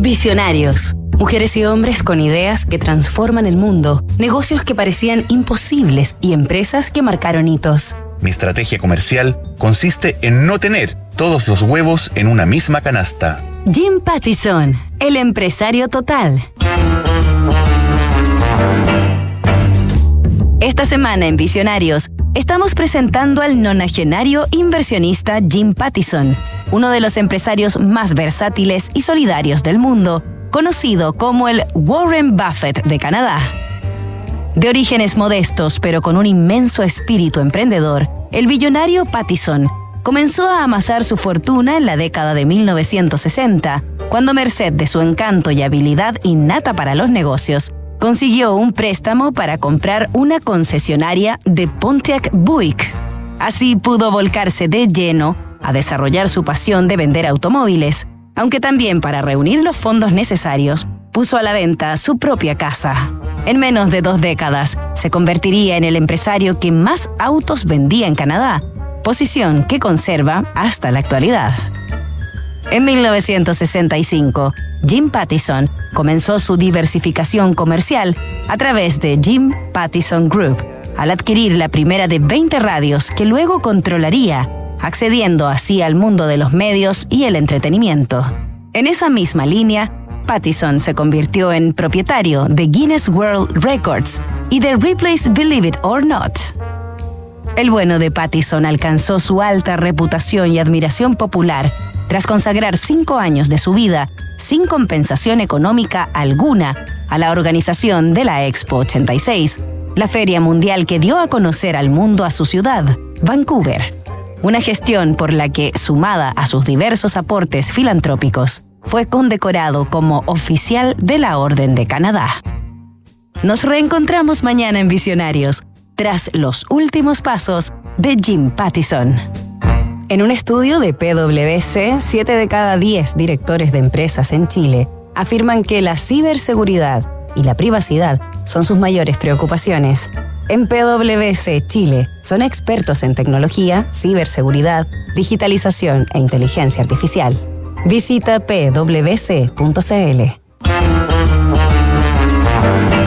Visionarios. Mujeres y hombres con ideas que transforman el mundo, negocios que parecían imposibles y empresas que marcaron hitos. Mi estrategia comercial consiste en no tener todos los huevos en una misma canasta. Jim Pattison, el empresario total. Esta semana en Visionarios estamos presentando al nonagenario inversionista Jim Pattison, uno de los empresarios más versátiles y solidarios del mundo, conocido como el Warren Buffett de Canadá. De orígenes modestos, pero con un inmenso espíritu emprendedor, el billonario Pattison comenzó a amasar su fortuna en la década de 1960, cuando merced de su encanto y habilidad innata para los negocios, consiguió un préstamo para comprar una concesionaria de Pontiac Buick. Así pudo volcarse de lleno a desarrollar su pasión de vender automóviles, aunque también para reunir los fondos necesarios, puso a la venta su propia casa. En menos de dos décadas, se convertiría en el empresario que más autos vendía en Canadá, posición que conserva hasta la actualidad. En 1965, Jim Pattison comenzó su diversificación comercial a través de Jim Pattison Group, al adquirir la primera de 20 radios que luego controlaría, accediendo así al mundo de los medios y el entretenimiento. En esa misma línea, Pattison se convirtió en propietario de Guinness World Records y de Ripley's Believe It or Not. El bueno de Pattison alcanzó su alta reputación y admiración popular tras consagrar cinco años de su vida sin compensación económica alguna a la organización de la Expo 86, la feria mundial que dio a conocer al mundo a su ciudad, Vancouver. Una gestión por la que, sumada a sus diversos aportes filantrópicos, fue condecorado como oficial de la Orden de Canadá. Nos reencontramos mañana en Visionarios, tras los últimos pasos de Jim Pattison. En un estudio de PwC, 7 de cada 10 directores de empresas en Chile afirman que la ciberseguridad y la privacidad son sus mayores preocupaciones. En PwC Chile son expertos en tecnología, ciberseguridad, digitalización e inteligencia artificial. Visita pwc.cl.